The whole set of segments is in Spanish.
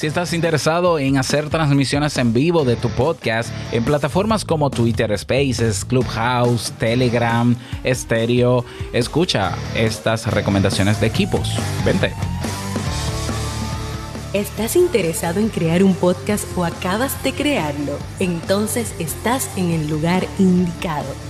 Si estás interesado en hacer transmisiones en vivo de tu podcast en plataformas como Twitter Spaces, Clubhouse, Telegram, Stereo, escucha estas recomendaciones de equipos. Vente. ¿Estás interesado en crear un podcast o acabas de crearlo? Entonces estás en el lugar indicado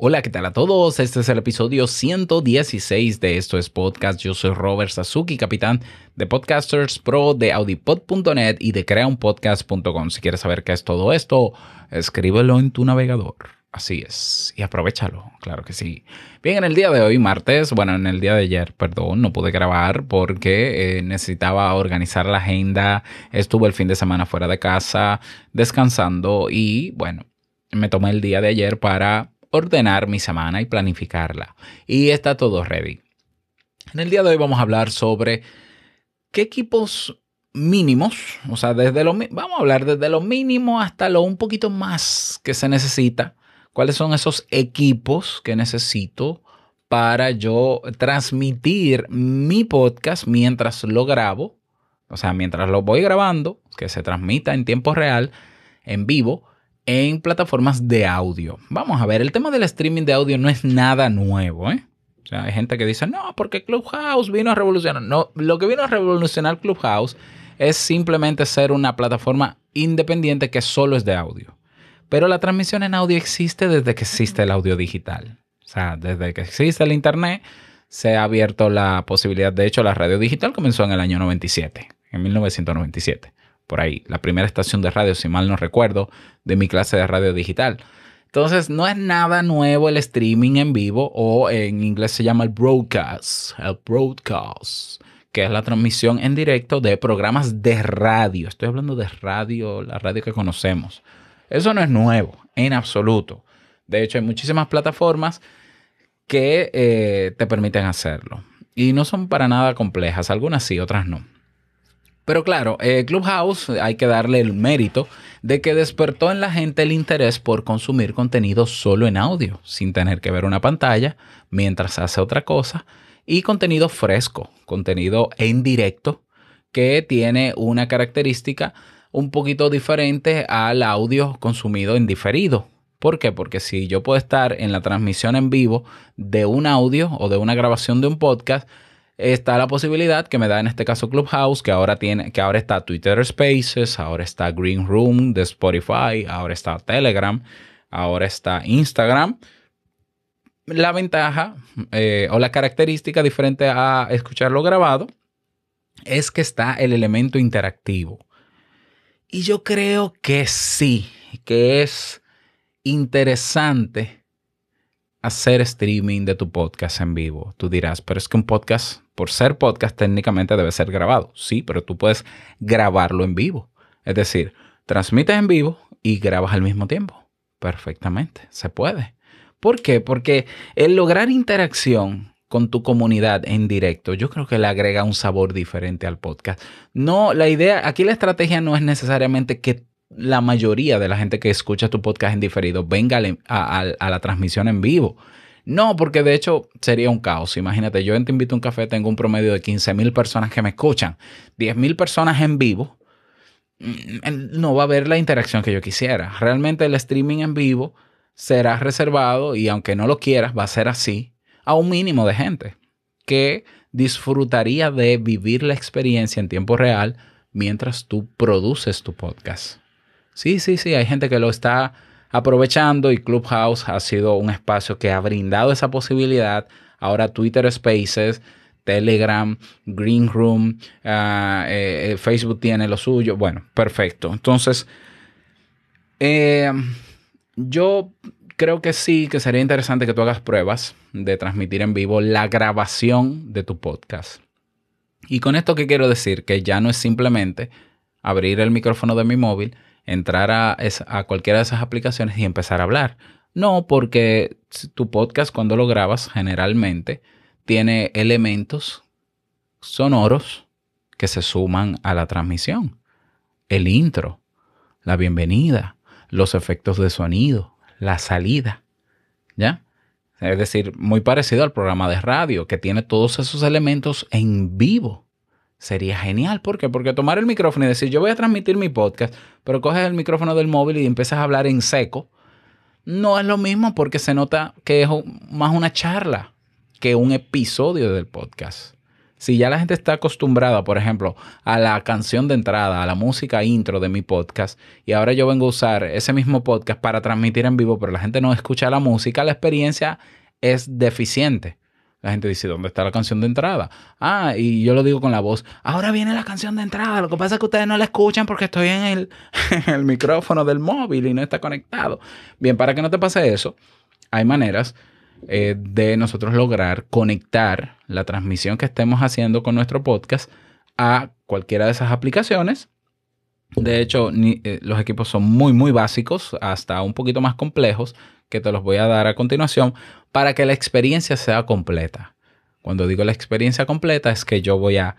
Hola, ¿qué tal a todos? Este es el episodio 116 de Esto es Podcast. Yo soy Robert Sasuki, capitán de Podcasters Pro de audipod.net y de creaunpodcast.com. Si quieres saber qué es todo esto, escríbelo en tu navegador. Así es. Y aprovechalo, claro que sí. Bien, en el día de hoy, martes, bueno, en el día de ayer, perdón, no pude grabar porque eh, necesitaba organizar la agenda. Estuve el fin de semana fuera de casa, descansando y bueno, me tomé el día de ayer para ordenar mi semana y planificarla. Y está todo ready. En el día de hoy vamos a hablar sobre qué equipos mínimos, o sea, desde lo vamos a hablar desde lo mínimo hasta lo un poquito más que se necesita. ¿Cuáles son esos equipos que necesito para yo transmitir mi podcast mientras lo grabo? O sea, mientras lo voy grabando, que se transmita en tiempo real, en vivo, en plataformas de audio. Vamos a ver, el tema del streaming de audio no es nada nuevo, ¿eh? O sea, hay gente que dice, no, porque Clubhouse vino a revolucionar. No, lo que vino a revolucionar Clubhouse es simplemente ser una plataforma independiente que solo es de audio. Pero la transmisión en audio existe desde que existe el audio digital. O sea, desde que existe el Internet se ha abierto la posibilidad. De hecho, la radio digital comenzó en el año 97, en 1997 por ahí, la primera estación de radio, si mal no recuerdo, de mi clase de radio digital. Entonces, no es nada nuevo el streaming en vivo o en inglés se llama el broadcast, el broadcast, que es la transmisión en directo de programas de radio. Estoy hablando de radio, la radio que conocemos. Eso no es nuevo, en absoluto. De hecho, hay muchísimas plataformas que eh, te permiten hacerlo. Y no son para nada complejas, algunas sí, otras no. Pero claro, eh, Clubhouse hay que darle el mérito de que despertó en la gente el interés por consumir contenido solo en audio, sin tener que ver una pantalla mientras hace otra cosa, y contenido fresco, contenido en directo, que tiene una característica un poquito diferente al audio consumido en diferido. ¿Por qué? Porque si yo puedo estar en la transmisión en vivo de un audio o de una grabación de un podcast, está la posibilidad que me da en este caso Clubhouse, que ahora tiene, que ahora está Twitter Spaces, ahora está Green Room de Spotify, ahora está Telegram, ahora está Instagram. La ventaja eh, o la característica diferente a escucharlo grabado es que está el elemento interactivo. Y yo creo que sí, que es interesante hacer streaming de tu podcast en vivo. Tú dirás, pero es que un podcast por ser podcast técnicamente debe ser grabado. Sí, pero tú puedes grabarlo en vivo. Es decir, transmites en vivo y grabas al mismo tiempo. Perfectamente, se puede. ¿Por qué? Porque el lograr interacción con tu comunidad en directo, yo creo que le agrega un sabor diferente al podcast. No, la idea, aquí la estrategia no es necesariamente que la mayoría de la gente que escucha tu podcast en diferido venga a, a la transmisión en vivo. No, porque de hecho sería un caos. Imagínate, yo Te Invito a un Café tengo un promedio de 15 mil personas que me escuchan, 10 mil personas en vivo. Mm, no va a haber la interacción que yo quisiera. Realmente el streaming en vivo será reservado y aunque no lo quieras, va a ser así a un mínimo de gente que disfrutaría de vivir la experiencia en tiempo real mientras tú produces tu podcast. Sí, sí, sí, hay gente que lo está aprovechando y Clubhouse ha sido un espacio que ha brindado esa posibilidad. Ahora Twitter Spaces, Telegram, Green Room, ah, eh, eh, Facebook tiene lo suyo. Bueno, perfecto. Entonces, eh, yo creo que sí, que sería interesante que tú hagas pruebas de transmitir en vivo la grabación de tu podcast. Y con esto, ¿qué quiero decir? Que ya no es simplemente abrir el micrófono de mi móvil, entrar a, a cualquiera de esas aplicaciones y empezar a hablar. No, porque tu podcast cuando lo grabas generalmente tiene elementos sonoros que se suman a la transmisión. El intro, la bienvenida, los efectos de sonido, la salida. ¿Ya? Es decir, muy parecido al programa de radio, que tiene todos esos elementos en vivo. Sería genial. ¿Por qué? Porque tomar el micrófono y decir, yo voy a transmitir mi podcast, pero coges el micrófono del móvil y empiezas a hablar en seco, no es lo mismo porque se nota que es más una charla que un episodio del podcast. Si ya la gente está acostumbrada, por ejemplo, a la canción de entrada, a la música intro de mi podcast, y ahora yo vengo a usar ese mismo podcast para transmitir en vivo, pero la gente no escucha la música, la experiencia es deficiente. La gente dice, ¿dónde está la canción de entrada? Ah, y yo lo digo con la voz, ahora viene la canción de entrada, lo que pasa es que ustedes no la escuchan porque estoy en el, micrófono del móvil y no está conectado. Bien, para que no te pase eso, hay maneras eh, de nosotros lograr conectar la transmisión que estemos haciendo con nuestro podcast a cualquiera de esas aplicaciones. De hecho, eh, los equipos son muy, muy básicos, hasta un poquito más complejos, que te los voy a dar a continuación, para que la experiencia sea completa. Cuando digo la experiencia completa es que yo voy a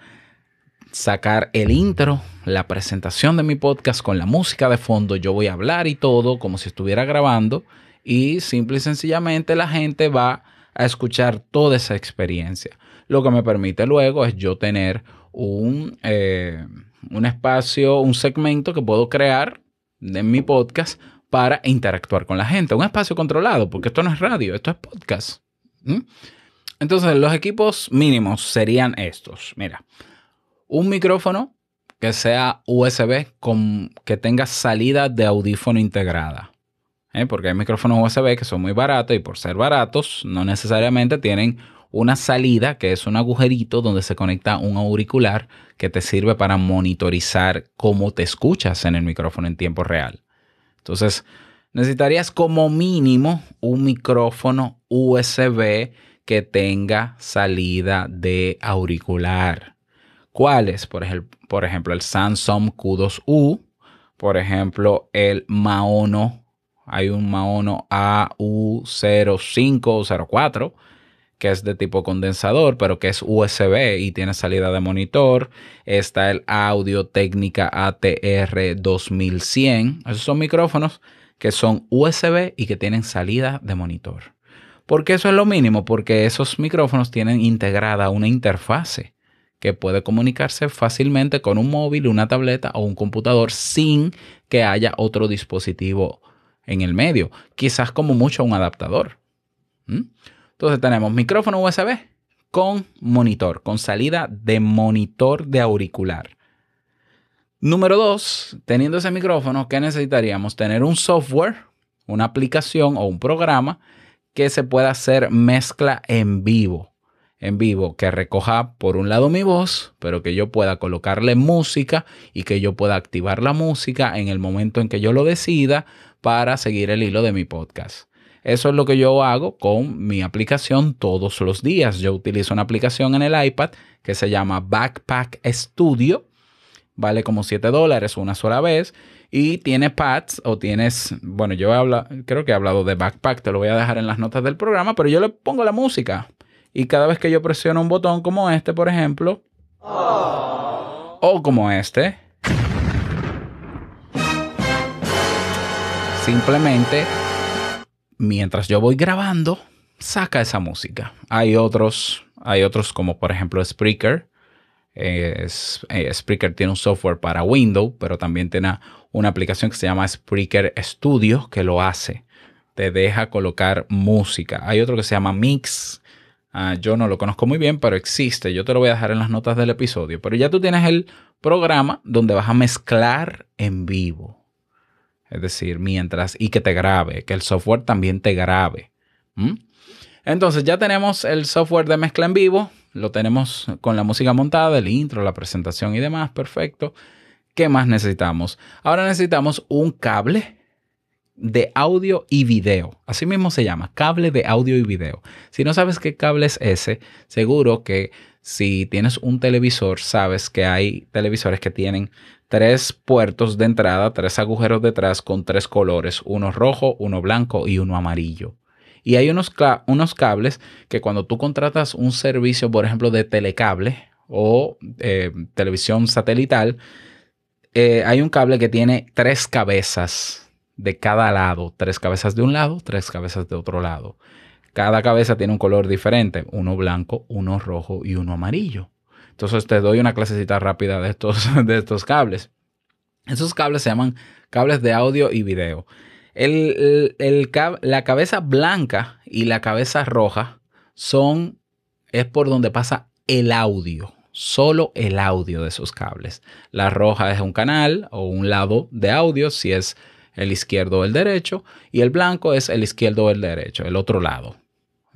sacar el intro, la presentación de mi podcast con la música de fondo, yo voy a hablar y todo como si estuviera grabando y simple y sencillamente la gente va a escuchar toda esa experiencia. Lo que me permite luego es yo tener un, eh, un espacio, un segmento que puedo crear en mi podcast para interactuar con la gente. Un espacio controlado, porque esto no es radio, esto es podcast. Entonces, los equipos mínimos serían estos. Mira, un micrófono que sea USB con que tenga salida de audífono integrada. ¿eh? porque hay micrófonos USB que son muy baratos y por ser baratos no necesariamente tienen una salida que es un agujerito donde se conecta un auricular que te sirve para monitorizar cómo te escuchas en el micrófono en tiempo real. Entonces, necesitarías como mínimo un micrófono USB que tenga salida de auricular. ¿Cuáles? Por, ejemplo, por ejemplo, el Samsung Q2U, por ejemplo, el Maono hay un Maono AU0504 que es de tipo condensador, pero que es USB y tiene salida de monitor. Está el Audio Técnica ATR 2100. Esos son micrófonos que son USB y que tienen salida de monitor. ¿Por qué eso es lo mínimo? Porque esos micrófonos tienen integrada una interfase que puede comunicarse fácilmente con un móvil, una tableta o un computador sin que haya otro dispositivo en el medio, quizás como mucho un adaptador. ¿Mm? Entonces tenemos micrófono USB con monitor, con salida de monitor de auricular. Número dos, teniendo ese micrófono, ¿qué necesitaríamos? Tener un software, una aplicación o un programa que se pueda hacer mezcla en vivo. En vivo, que recoja por un lado mi voz, pero que yo pueda colocarle música y que yo pueda activar la música en el momento en que yo lo decida para seguir el hilo de mi podcast. Eso es lo que yo hago con mi aplicación todos los días. Yo utilizo una aplicación en el iPad que se llama Backpack Studio. Vale como 7 dólares una sola vez. Y tiene pads o tienes, bueno, yo hablo, creo que he hablado de Backpack, te lo voy a dejar en las notas del programa, pero yo le pongo la música. Y cada vez que yo presiono un botón como este, por ejemplo, o como este, simplemente mientras yo voy grabando, saca esa música. Hay otros, hay otros como por ejemplo Spreaker. Eh, Spreaker tiene un software para Windows, pero también tiene una aplicación que se llama Spreaker Studio que lo hace. Te deja colocar música. Hay otro que se llama Mix. Ah, yo no lo conozco muy bien, pero existe. Yo te lo voy a dejar en las notas del episodio. Pero ya tú tienes el programa donde vas a mezclar en vivo. Es decir, mientras y que te grabe, que el software también te grabe. Entonces ya tenemos el software de mezcla en vivo, lo tenemos con la música montada, el intro, la presentación y demás, perfecto. ¿Qué más necesitamos? Ahora necesitamos un cable de audio y video. Así mismo se llama, cable de audio y video. Si no sabes qué cable es ese, seguro que si tienes un televisor, sabes que hay televisores que tienen tres puertos de entrada, tres agujeros detrás con tres colores, uno rojo, uno blanco y uno amarillo. Y hay unos, unos cables que cuando tú contratas un servicio, por ejemplo, de telecable o eh, televisión satelital, eh, hay un cable que tiene tres cabezas de cada lado, tres cabezas de un lado, tres cabezas de otro lado. Cada cabeza tiene un color diferente, uno blanco, uno rojo y uno amarillo. Entonces te doy una clasecita rápida de estos, de estos cables. Esos cables se llaman cables de audio y video. El, la cabeza blanca y la cabeza roja son, es por donde pasa el audio solo el audio de esos cables. La roja es un canal o un lado de audio, si es el izquierdo o el derecho, y el blanco es el izquierdo o el derecho, el otro lado.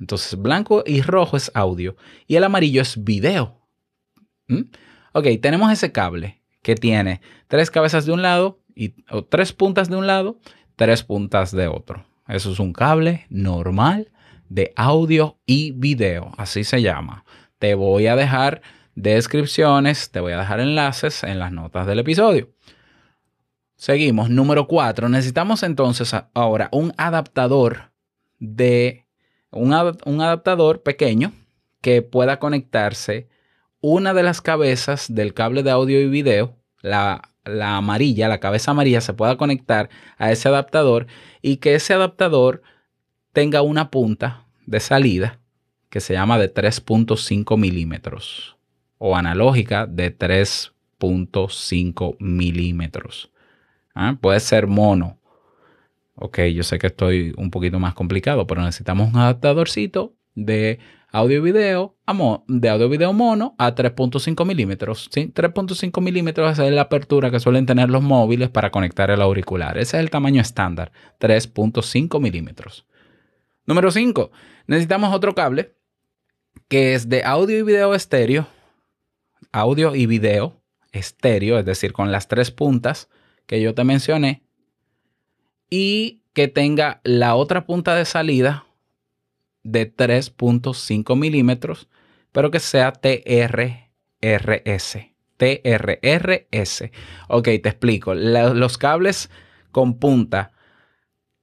Entonces, blanco y rojo es audio y el amarillo es video. ¿Mm? Ok, tenemos ese cable que tiene tres cabezas de un lado y tres puntas de un lado, tres puntas de otro. Eso es un cable normal de audio y video, así se llama. Te voy a dejar descripciones, te voy a dejar enlaces en las notas del episodio. Seguimos, número 4. Necesitamos entonces ahora un adaptador de un, un, adaptador pequeño que pueda conectarse una de las cabezas del cable de audio y video, la, la amarilla, la cabeza amarilla se pueda conectar a ese adaptador y que ese adaptador tenga una punta de salida que se llama de 3.5 milímetros o analógica de 3.5 milímetros. ¿Ah? Puede ser mono. Ok, yo sé que estoy un poquito más complicado, pero necesitamos un adaptadorcito de audio video, de audio video mono a 3.5 milímetros. ¿sí? 3.5 milímetros es la apertura que suelen tener los móviles para conectar el auricular. Ese es el tamaño estándar, 3.5 milímetros. Número 5. Necesitamos otro cable que es de audio y video estéreo audio y video estéreo, es decir, con las tres puntas que yo te mencioné, y que tenga la otra punta de salida de 3.5 milímetros, pero que sea TRRS. TRRS. Ok, te explico. los cables con punta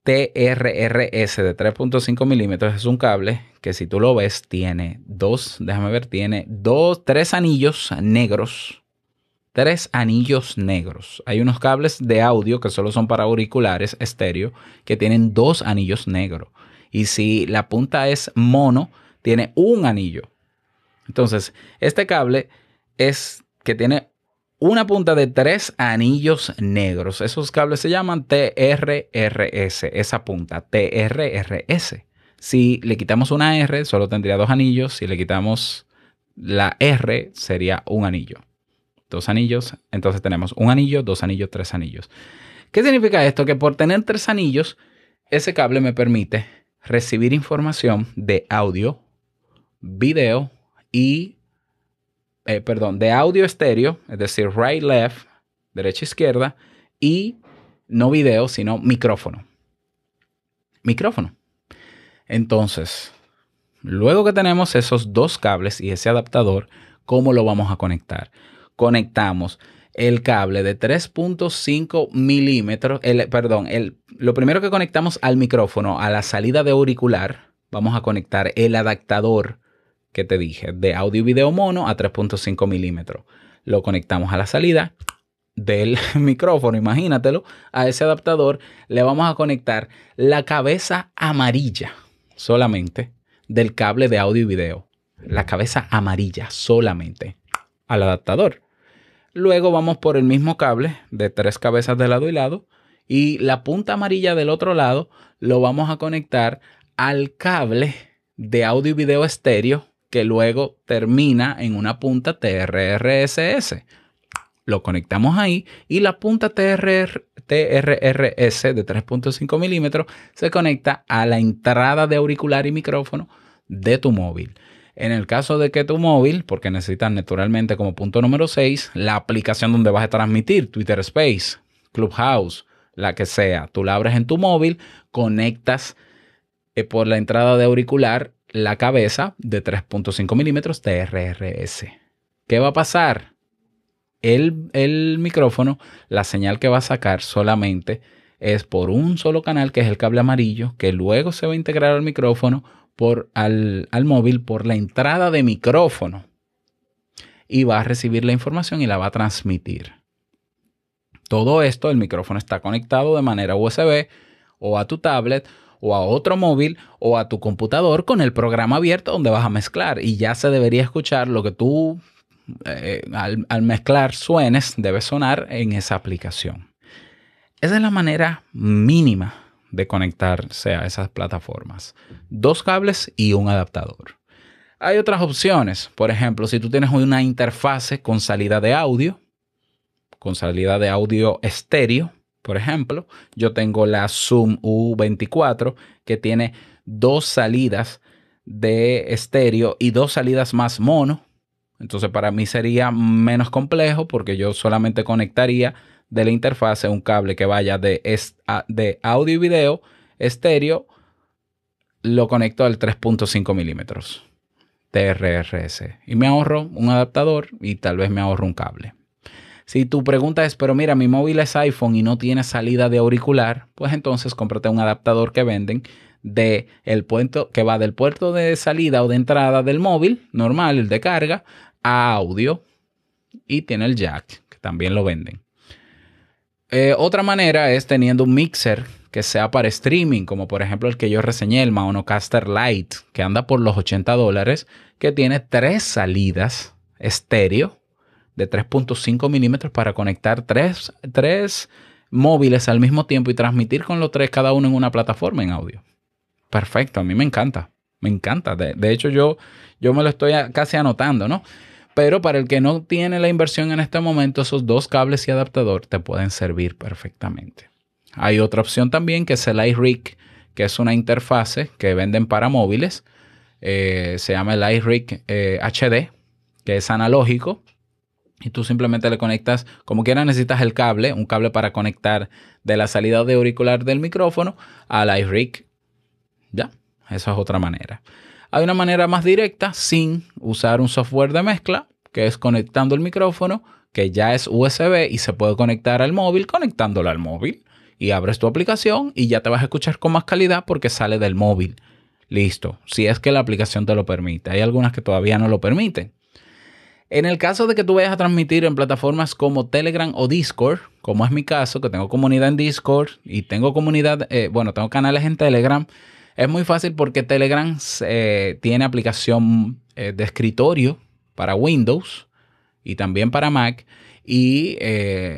TRRS de 3.5 milímetros es un cable que si tú lo ves tiene dos, déjame ver, tiene dos, tres anillos negros. Tres anillos negros. Hay unos cables de audio que solo son para auriculares estéreo que tienen dos anillos negros. Y si la punta es mono, tiene un anillo. Entonces, este cable es que tiene una punta de tres anillos negros. Esos cables se llaman TRRS, esa punta, TRRS. Si le quitamos una R, solo tendría dos anillos. Si le quitamos la R, sería un anillo. Dos anillos, entonces tenemos un anillo, dos anillos, tres anillos. ¿Qué significa esto? Que por tener tres anillos, ese cable me permite recibir información de audio, video y eh, perdón, de audio estéreo, es decir, right, left, derecha, izquierda, y no video, sino micrófono. Micrófono. Entonces, luego que tenemos esos dos cables y ese adaptador, ¿cómo lo vamos a conectar? Conectamos el cable de 3.5 milímetros, perdón, el, lo primero que conectamos al micrófono, a la salida de auricular, vamos a conectar el adaptador que te dije, de audio y video mono a 3.5 milímetros. Lo conectamos a la salida del micrófono, imagínatelo, a ese adaptador le vamos a conectar la cabeza amarilla solamente del cable de audio y video. La cabeza amarilla solamente al adaptador. Luego vamos por el mismo cable de tres cabezas de lado y lado y la punta amarilla del otro lado lo vamos a conectar al cable de audio y video estéreo que luego termina en una punta TRRSS. Lo conectamos ahí y la punta TRR, TRRS de 3.5 milímetros se conecta a la entrada de auricular y micrófono de tu móvil. En el caso de que tu móvil, porque necesitas naturalmente como punto número 6, la aplicación donde vas a transmitir Twitter Space, Clubhouse, la que sea, tú la abres en tu móvil, conectas eh, por la entrada de auricular la cabeza de 3.5 milímetros TRRS. ¿Qué va a pasar? El, micrófono, la señal que va a sacar solamente es por un solo canal, que es el cable amarillo, que luego se va a integrar al micrófono por, al, al móvil por la entrada de micrófono. Y va a recibir la información y la va a transmitir. Todo esto, el micrófono está conectado de manera USB o a tu tablet o a otro móvil o a tu computador con el programa abierto donde vas a mezclar y ya se debería escuchar lo que tú eh, al, mezclar suenes debe sonar en esa aplicación. Esa es la manera mínima de conectarse a esas plataformas. Dos cables y un adaptador. Hay otras opciones. Por ejemplo, si tú tienes una interfase con salida de audio, con salida de audio estéreo, por ejemplo, yo tengo la Zoom U24 que tiene dos salidas de estéreo y dos salidas más mono. Entonces para mí sería menos complejo porque yo solamente conectaría de la interfase un cable que vaya de, audio y video estéreo, lo conecto al 3.5 milímetros TRRS y me ahorro un adaptador y tal vez me ahorro un cable. Si tu pregunta es, pero mira, mi móvil es iPhone y no tiene salida de auricular, pues entonces cómprate un adaptador que venden de el puerto que va del puerto de salida o de entrada del móvil normal, el de carga, a audio y tiene el jack, que también lo venden. Eh, otra manera es teniendo un mixer que sea para streaming, como por ejemplo el que yo reseñé, el Maonocaster Lite, que anda por los 80 dólares, que tiene tres salidas estéreo de 3.5 milímetros para conectar tres, móviles al mismo tiempo y transmitir con los tres cada uno en una plataforma en audio. Perfecto, a mí me encanta, me encanta. De, hecho, yo, yo me lo estoy casi anotando, ¿no? Pero para el que no tiene la inversión en este momento, esos dos cables y adaptador te pueden servir perfectamente. Hay otra opción también que es el iRig, que es una interfase que venden para móviles. Eh, se llama el iRig HD, eh, que es analógico y tú simplemente le conectas, como quiera necesitas el cable, un cable para conectar de la salida de auricular del micrófono al iRig. Ya, esa es otra manera. Hay una manera más directa sin usar un software de mezcla, que es conectando el micrófono, que ya es USB y se puede conectar al móvil, conectándolo al móvil. Y abres tu aplicación y ya te vas a escuchar con más calidad porque sale del móvil. Listo, si es que la aplicación te lo permite. Hay algunas que todavía no lo permiten. En el caso de que tú vayas a transmitir en plataformas como Telegram o Discord, como es mi caso, que tengo comunidad en Discord y tengo comunidad, eh, bueno, tengo canales en Telegram, es muy fácil porque Telegram eh, tiene aplicación eh, de escritorio para Windows y también para Mac y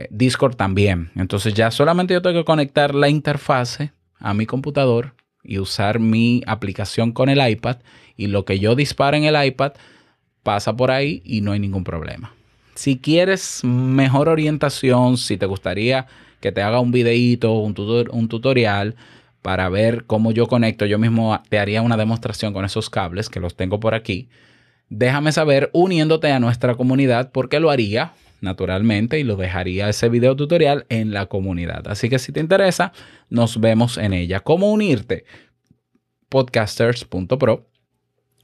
Discord también. Entonces ya solamente yo tengo que conectar la interfase a mi computador y usar mi aplicación con el iPad y lo que yo dispara en el iPad pasa por ahí y no hay ningún problema. Si quieres mejor orientación, si te gustaría que te haga un videíto, un, un tutorial para ver cómo yo conecto, yo mismo te haría una demostración con esos cables que los tengo por aquí. Déjame saber uniéndote a nuestra comunidad porque lo haría naturalmente y lo dejaría ese video tutorial en la comunidad. Así que si te interesa, nos vemos en ella. ¿Cómo unirte? podcasters.pro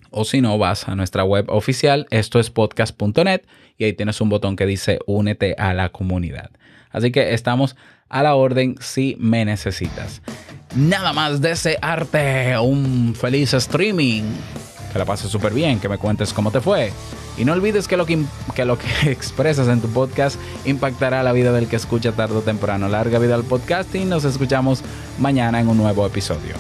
o si no, vas a nuestra web oficial, esto es podcast.net, y ahí tienes un botón que dice únete a la comunidad. Así que estamos a la orden si me necesitas. Nada más desearte un feliz streaming. Que la pases súper bien, que me cuentes cómo te fue. Y no olvides que lo que, que lo que expresas en tu podcast impactará la vida del que escucha tarde o temprano. Larga vida al podcast y nos escuchamos mañana en un nuevo episodio.